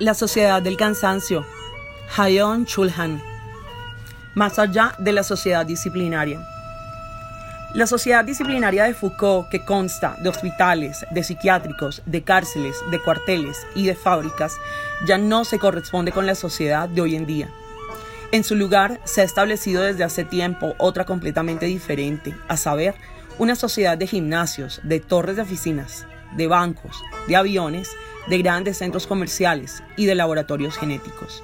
La sociedad del cansancio. Hayon Chulhan. Más allá de la sociedad disciplinaria. La sociedad disciplinaria de Foucault, que consta de hospitales, de psiquiátricos, de cárceles, de cuarteles y de fábricas, ya no se corresponde con la sociedad de hoy en día. En su lugar se ha establecido desde hace tiempo otra completamente diferente, a saber, una sociedad de gimnasios, de torres de oficinas, de bancos, de aviones, de grandes centros comerciales y de laboratorios genéticos.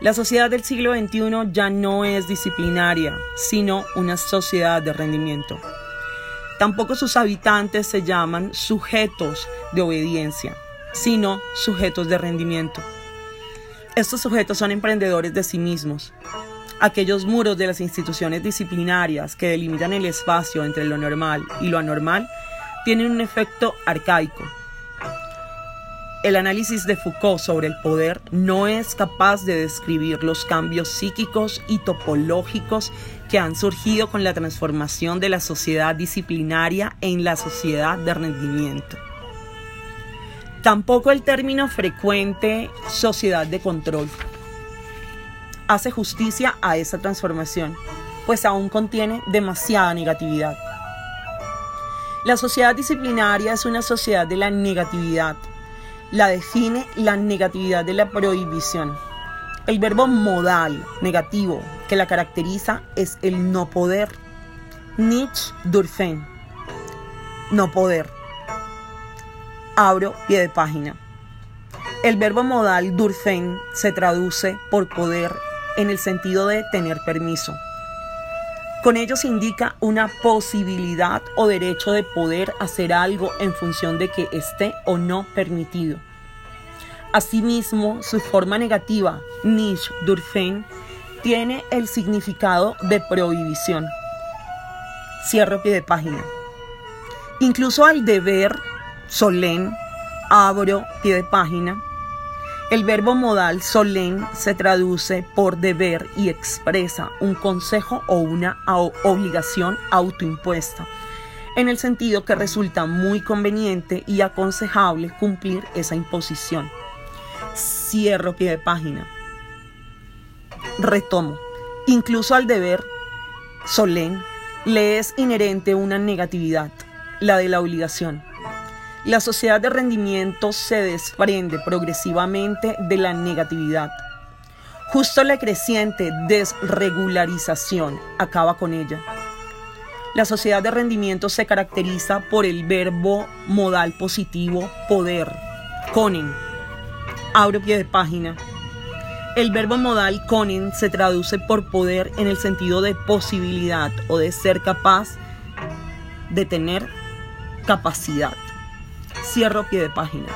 La sociedad del siglo XXI ya no es disciplinaria, sino una sociedad de rendimiento. Tampoco sus habitantes se llaman sujetos de obediencia, sino sujetos de rendimiento. Estos sujetos son emprendedores de sí mismos. Aquellos muros de las instituciones disciplinarias que delimitan el espacio entre lo normal y lo anormal tienen un efecto arcaico. El análisis de Foucault sobre el poder no es capaz de describir los cambios psíquicos y topológicos que han surgido con la transformación de la sociedad disciplinaria en la sociedad de rendimiento. Tampoco el término frecuente sociedad de control hace justicia a esa transformación, pues aún contiene demasiada negatividad. La sociedad disciplinaria es una sociedad de la negatividad. La define la negatividad de la prohibición. El verbo modal negativo que la caracteriza es el no poder. Nietzsche Durfen. No poder abro pie de página. El verbo modal Durfen se traduce por poder en el sentido de tener permiso. Con ello se indica una posibilidad o derecho de poder hacer algo en función de que esté o no permitido. Asimismo, su forma negativa, niche Durfen, tiene el significado de prohibición. Cierro pie de página. Incluso al deber solén, abro pie de página. El verbo modal solén se traduce por deber y expresa un consejo o una obligación autoimpuesta, en el sentido que resulta muy conveniente y aconsejable cumplir esa imposición. Cierro pie de página. Retomo. Incluso al deber solén le es inherente una negatividad, la de la obligación la sociedad de rendimiento se desprende progresivamente de la negatividad. Justo la creciente desregularización acaba con ella. La sociedad de rendimiento se caracteriza por el verbo modal positivo poder, conen. Abro pie de página. El verbo modal conen se traduce por poder en el sentido de posibilidad o de ser capaz de tener capacidad. Cierro pie de página.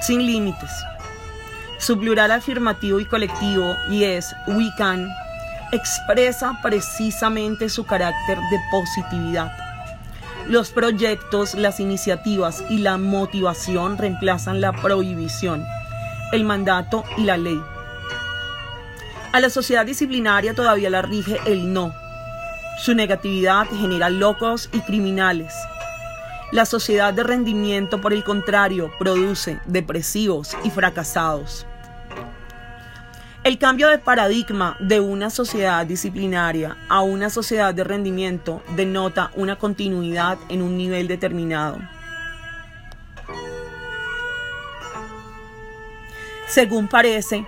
Sin límites. Su plural afirmativo y colectivo, y es we can, expresa precisamente su carácter de positividad. Los proyectos, las iniciativas y la motivación reemplazan la prohibición, el mandato y la ley. A la sociedad disciplinaria todavía la rige el no. Su negatividad genera locos y criminales la sociedad de rendimiento, por el contrario, produce depresivos y fracasados. El cambio de paradigma de una sociedad disciplinaria a una sociedad de rendimiento denota una continuidad en un nivel determinado. Según parece,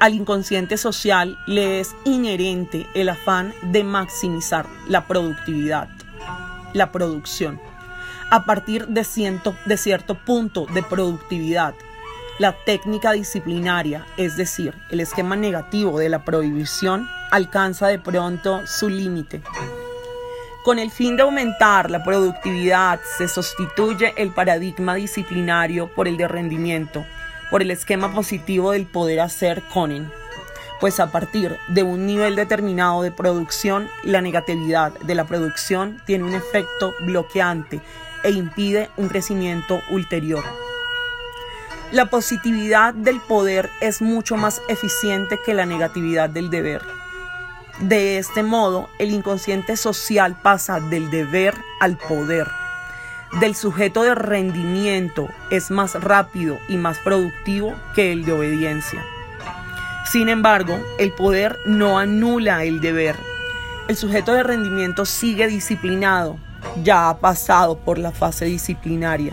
al inconsciente social le es inherente el afán de maximizar la productividad, la producción a partir de, de cierto punto de productividad. La técnica disciplinaria, es decir, el esquema negativo de la prohibición, alcanza de pronto su límite. Con el fin de aumentar la productividad, se sustituye el paradigma disciplinario por el de rendimiento, por el esquema positivo del poder hacer Conen. Pues a partir de un nivel determinado de producción, la negatividad de la producción tiene un efecto bloqueante e impide un crecimiento ulterior. La positividad del poder es mucho más eficiente que la negatividad del deber. De este modo, el inconsciente social pasa del deber al poder, del sujeto de rendimiento es más rápido y más productivo que el de obediencia. Sin embargo, el poder no anula el deber. El sujeto de rendimiento sigue disciplinado, ya ha pasado por la fase disciplinaria.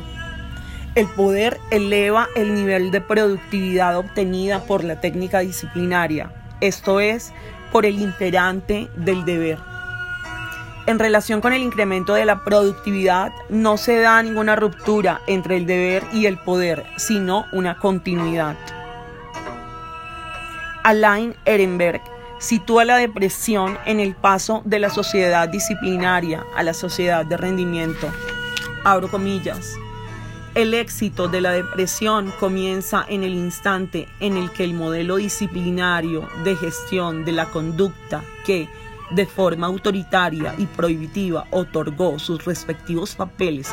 El poder eleva el nivel de productividad obtenida por la técnica disciplinaria, esto es, por el imperante del deber. En relación con el incremento de la productividad, no se da ninguna ruptura entre el deber y el poder, sino una continuidad. Alain Ehrenberg sitúa la depresión en el paso de la sociedad disciplinaria a la sociedad de rendimiento. Abro comillas. El éxito de la depresión comienza en el instante en el que el modelo disciplinario de gestión de la conducta que, de forma autoritaria y prohibitiva, otorgó sus respectivos papeles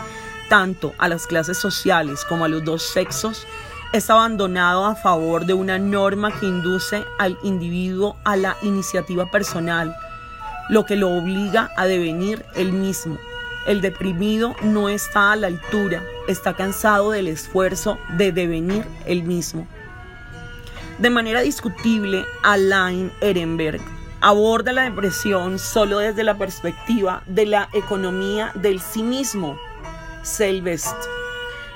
tanto a las clases sociales como a los dos sexos, es abandonado a favor de una norma que induce al individuo a la iniciativa personal, lo que lo obliga a devenir el mismo. El deprimido no está a la altura, está cansado del esfuerzo de devenir el mismo. De manera discutible, Alain Ehrenberg aborda la depresión solo desde la perspectiva de la economía del sí mismo, Selbst.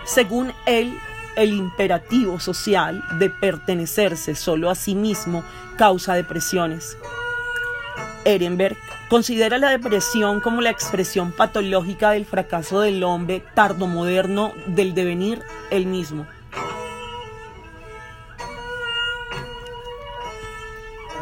Según él, el imperativo social de pertenecerse solo a sí mismo causa depresiones. Ehrenberg considera la depresión como la expresión patológica del fracaso del hombre tardomoderno del devenir el mismo.